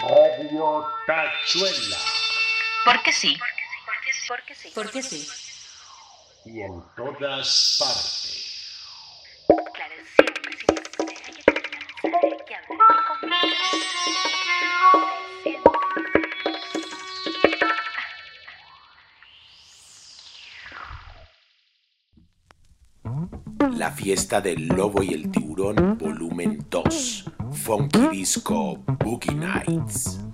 Radio Tachuela. Porque sí. Porque sí. Porque sí. Y en todas partes. Claro, siempre, siempre. Hay que. La fiesta del lobo y el tiburón, volumen 2. Funky Disco Boogie Nights.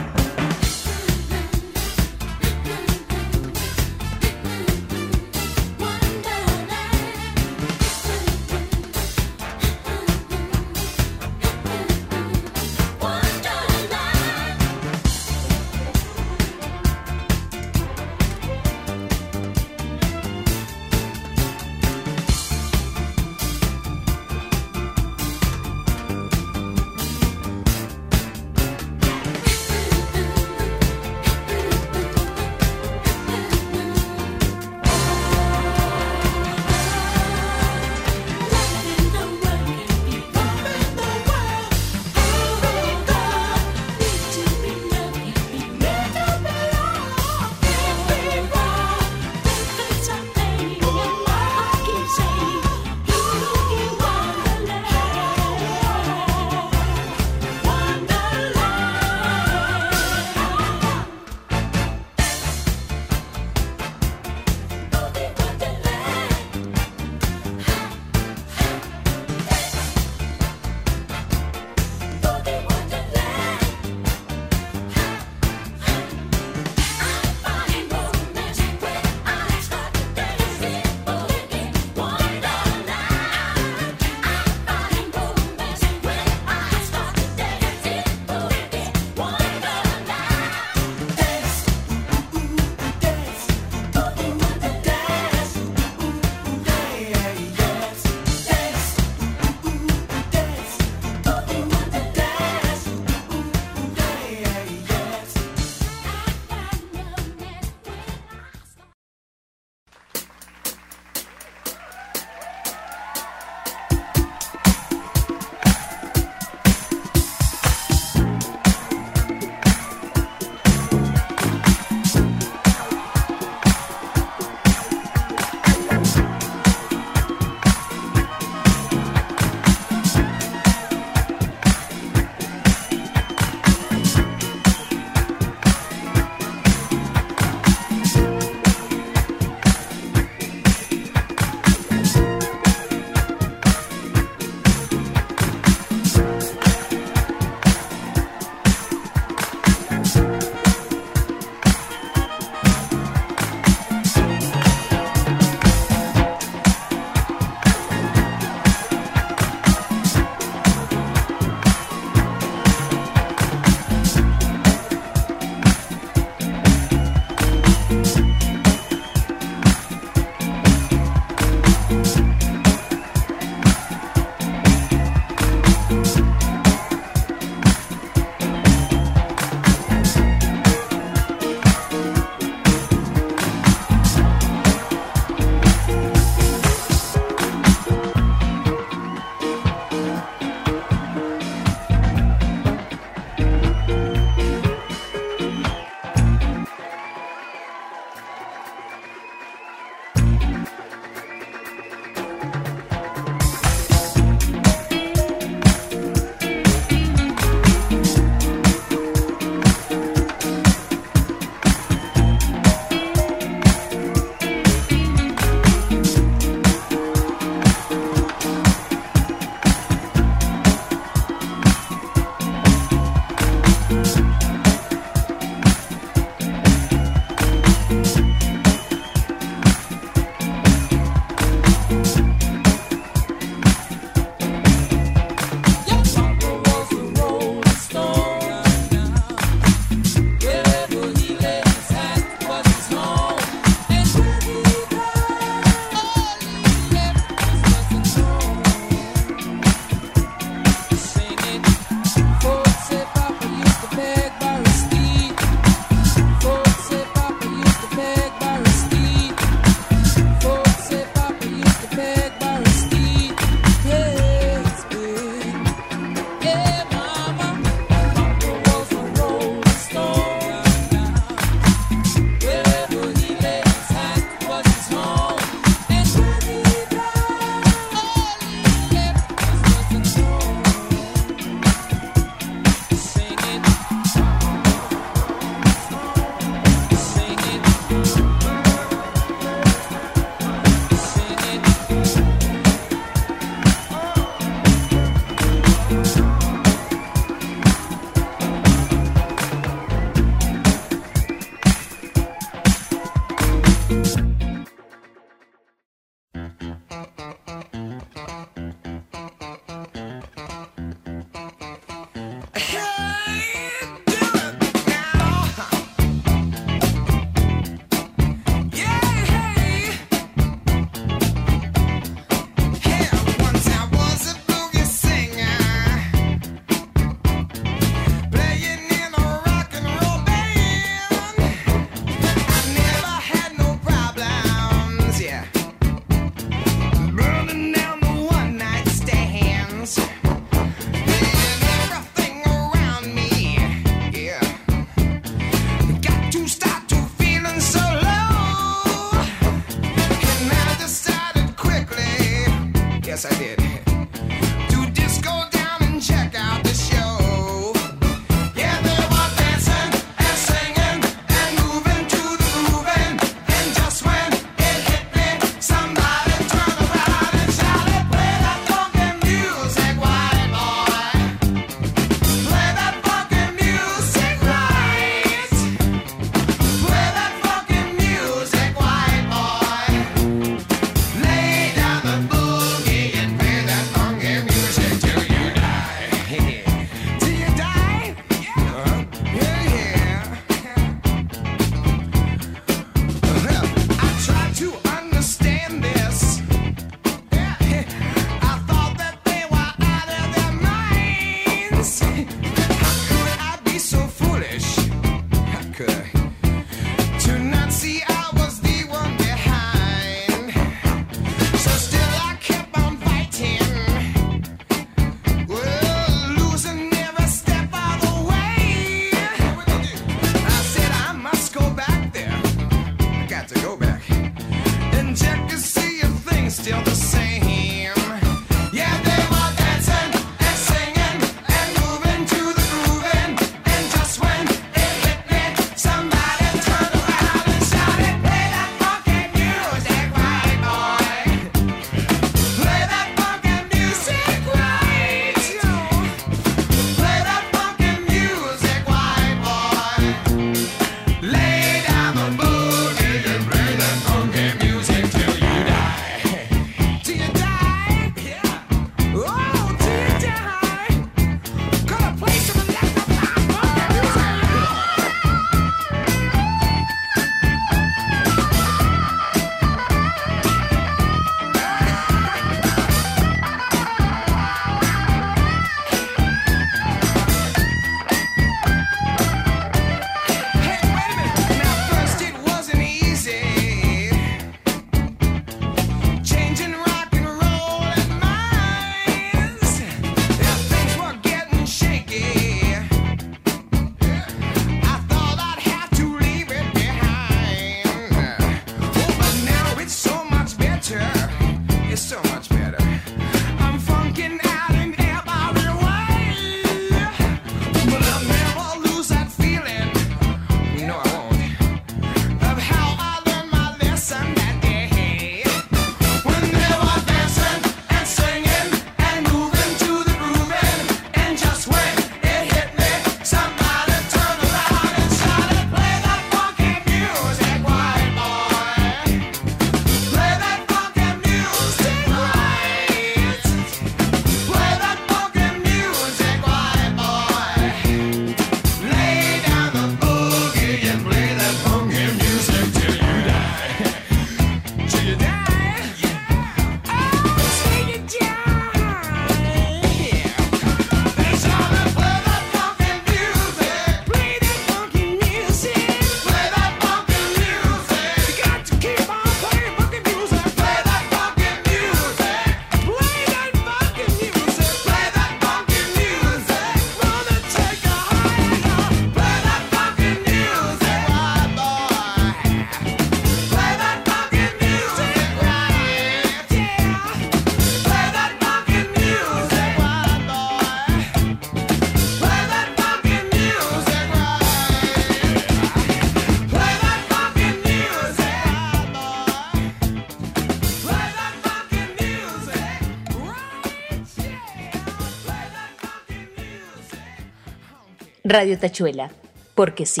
Radio Tachuela, porque sí.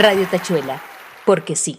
Radio Tachuela, porque sí.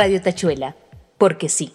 Radio Tachuela, porque sí.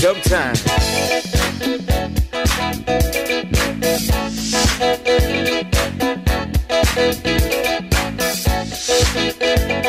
Dub time. Uh,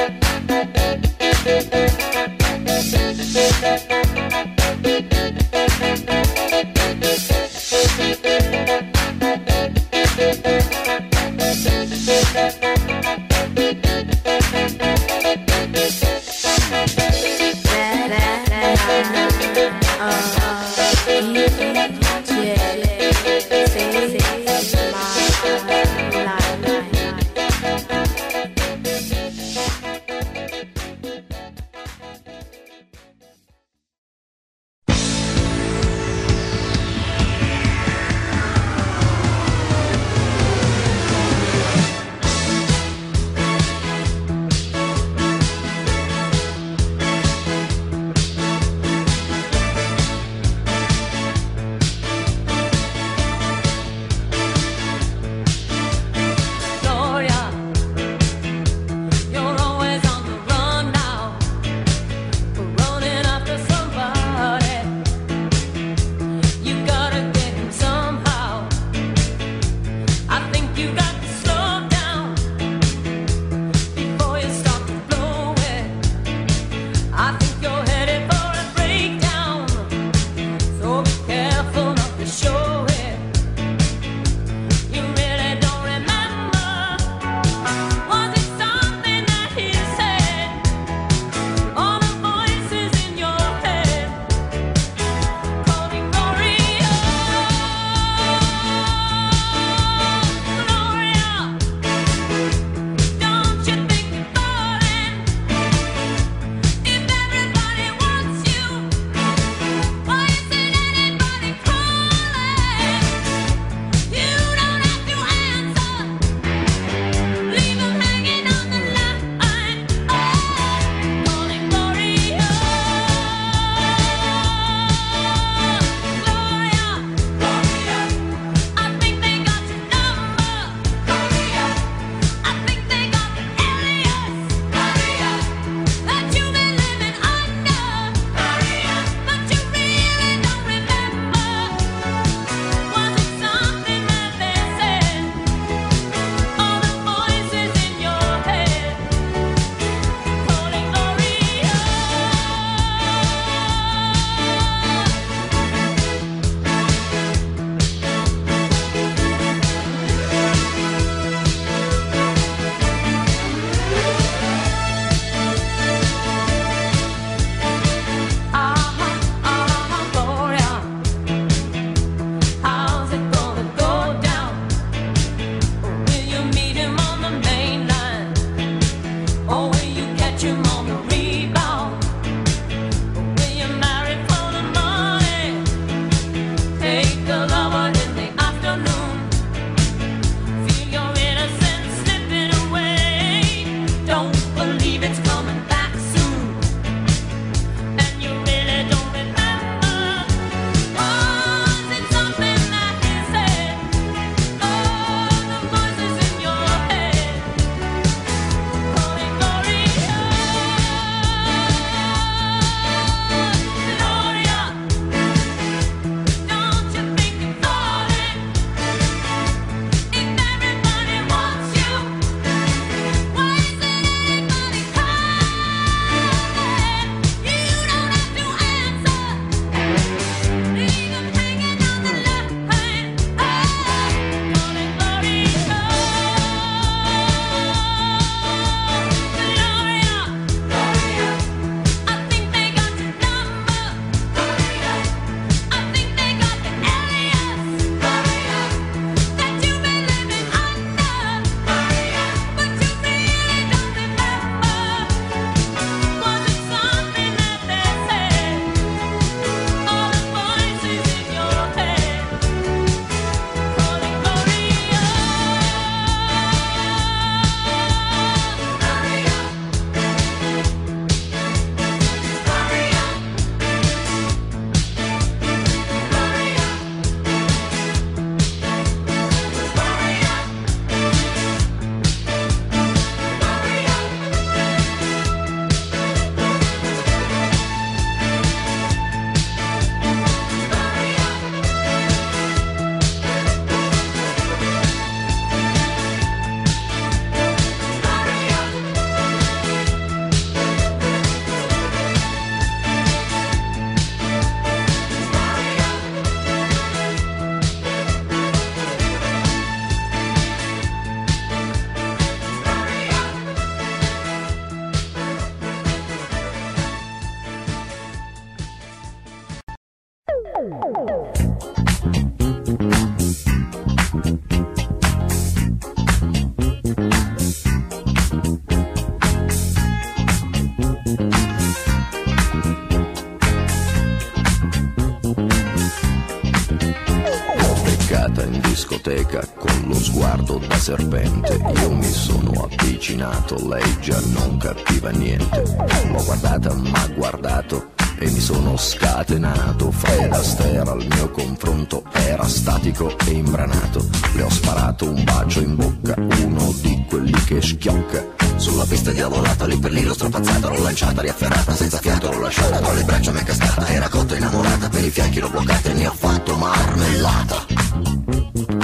discoteca con lo sguardo da serpente. Io mi sono avvicinato, lei già non capiva niente. L'ho guardata, ma guardato e mi sono scatenato. Fred Astaire al mio confronto era statico e imbranato. Le ho sparato un bacio in bocca, uno di quelli che schiocca. Sulla pista diavolata, lì per lì l'ho strapazzata, l'ho lanciata, riafferrata, senza fiato l'ho lasciata, tra le braccia mi è cascata, era cotta innamorata, per i fianchi l'ho bloccata e ne ho fatto marmellata.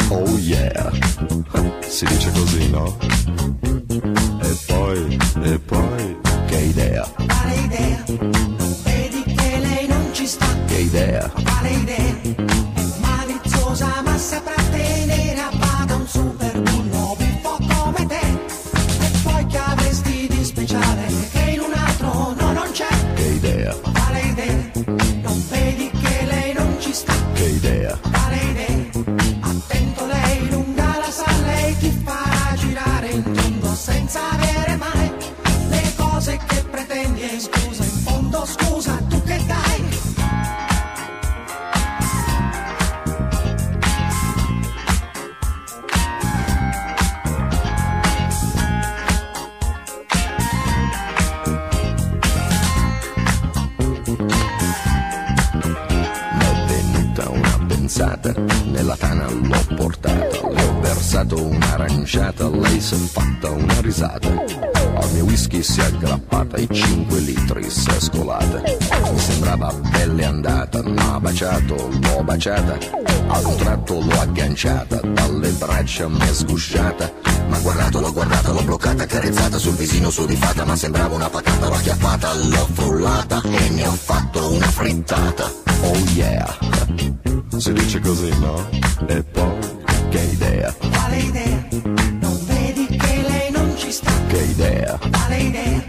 Oh yeah, si dice così, no? E poi, e poi, che idea, Quale idea? Vedi che lei non ci sta? che idea, Quale idea? È maliziosa ma saprà baciata. A un tratto l'ho agganciata, dalle braccia mi è sgusciata. Ma guardato, l'ho guardata, l'ho bloccata, carezzata sul visino sudifata, ma sembrava una patata, l'ho acchiappata, l'ho frullata e ne ho fatto una frittata. Oh yeah, si dice così, no? E poi, che idea, Quale idea? Non vedi che lei non ci sta? che idea, Quale idea?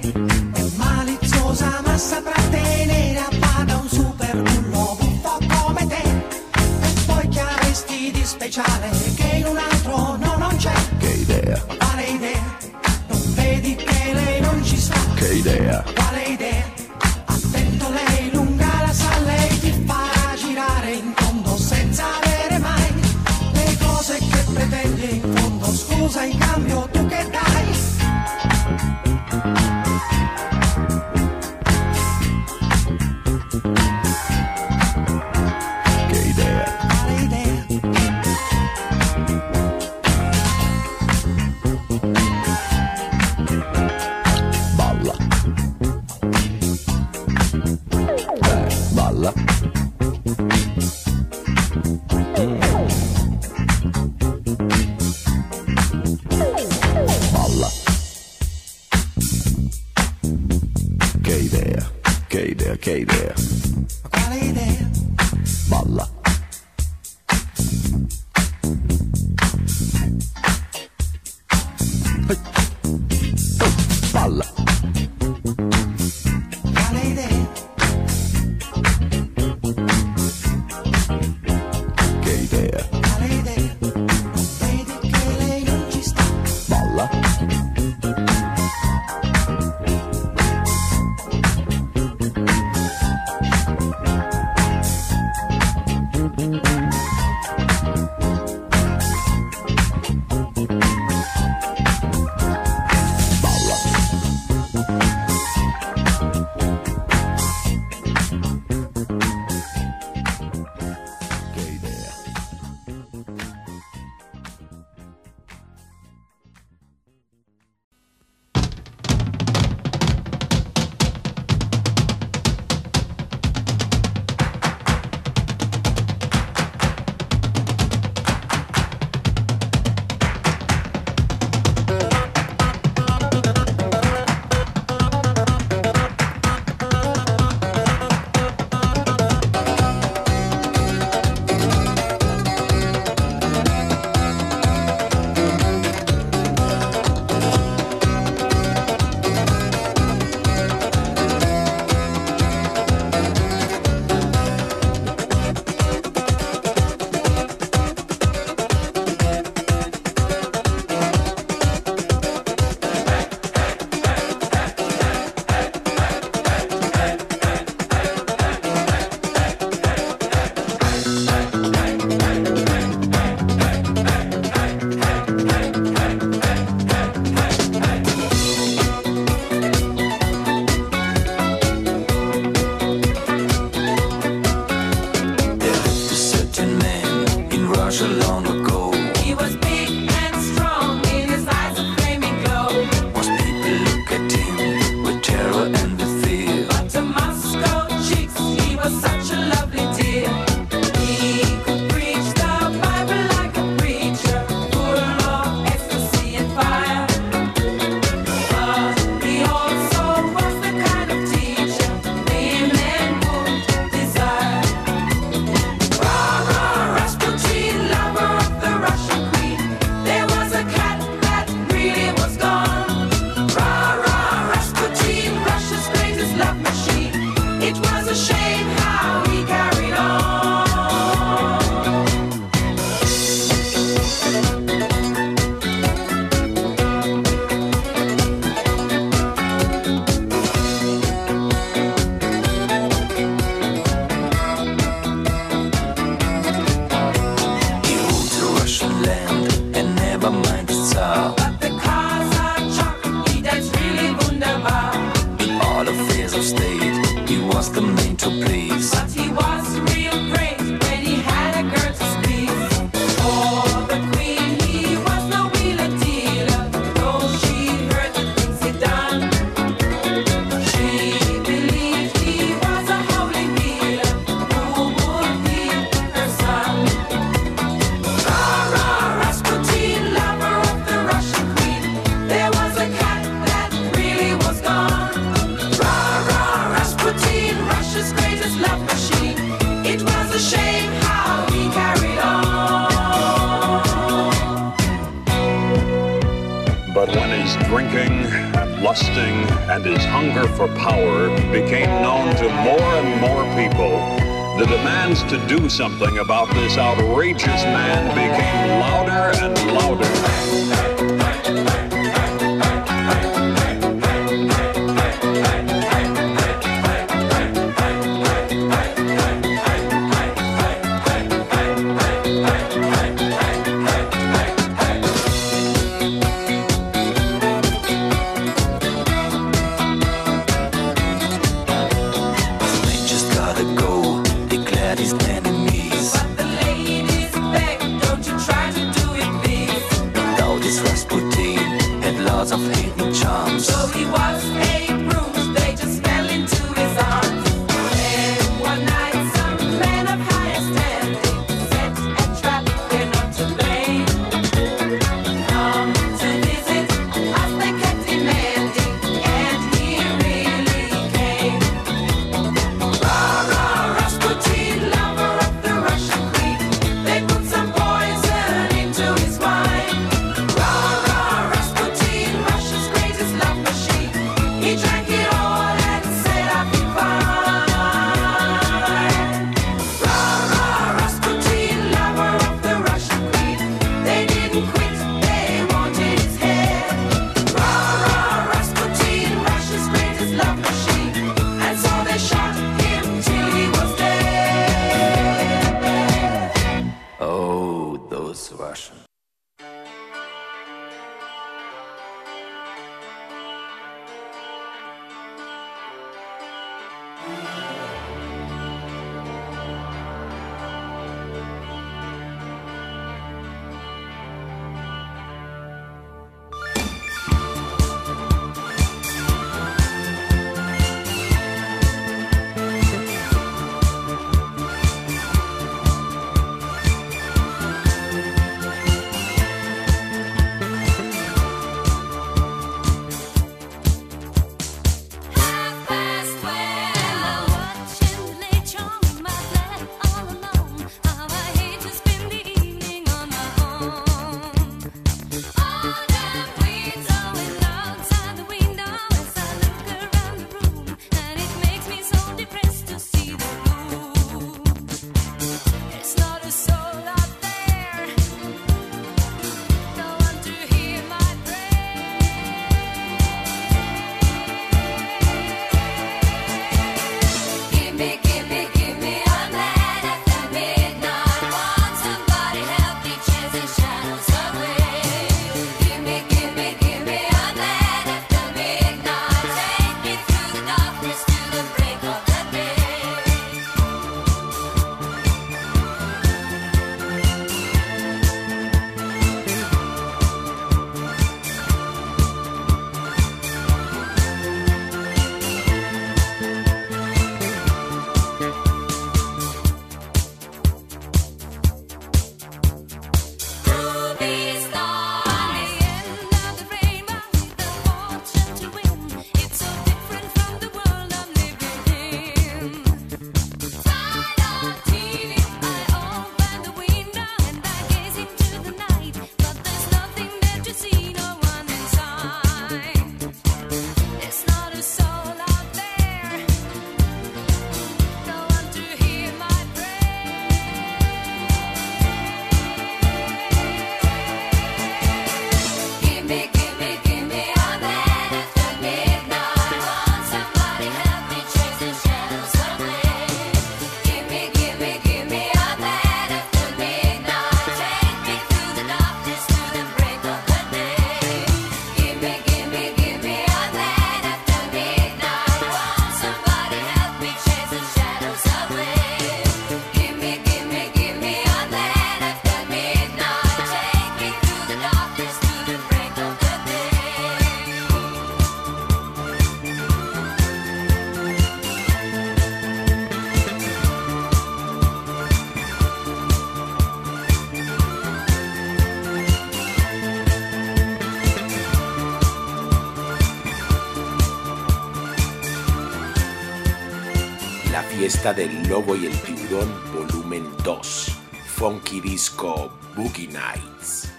Fiesta del lobo y el tiburón, volumen 2. Funky Disco Boogie Nights.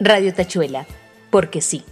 Radio Tachuela, porque sí.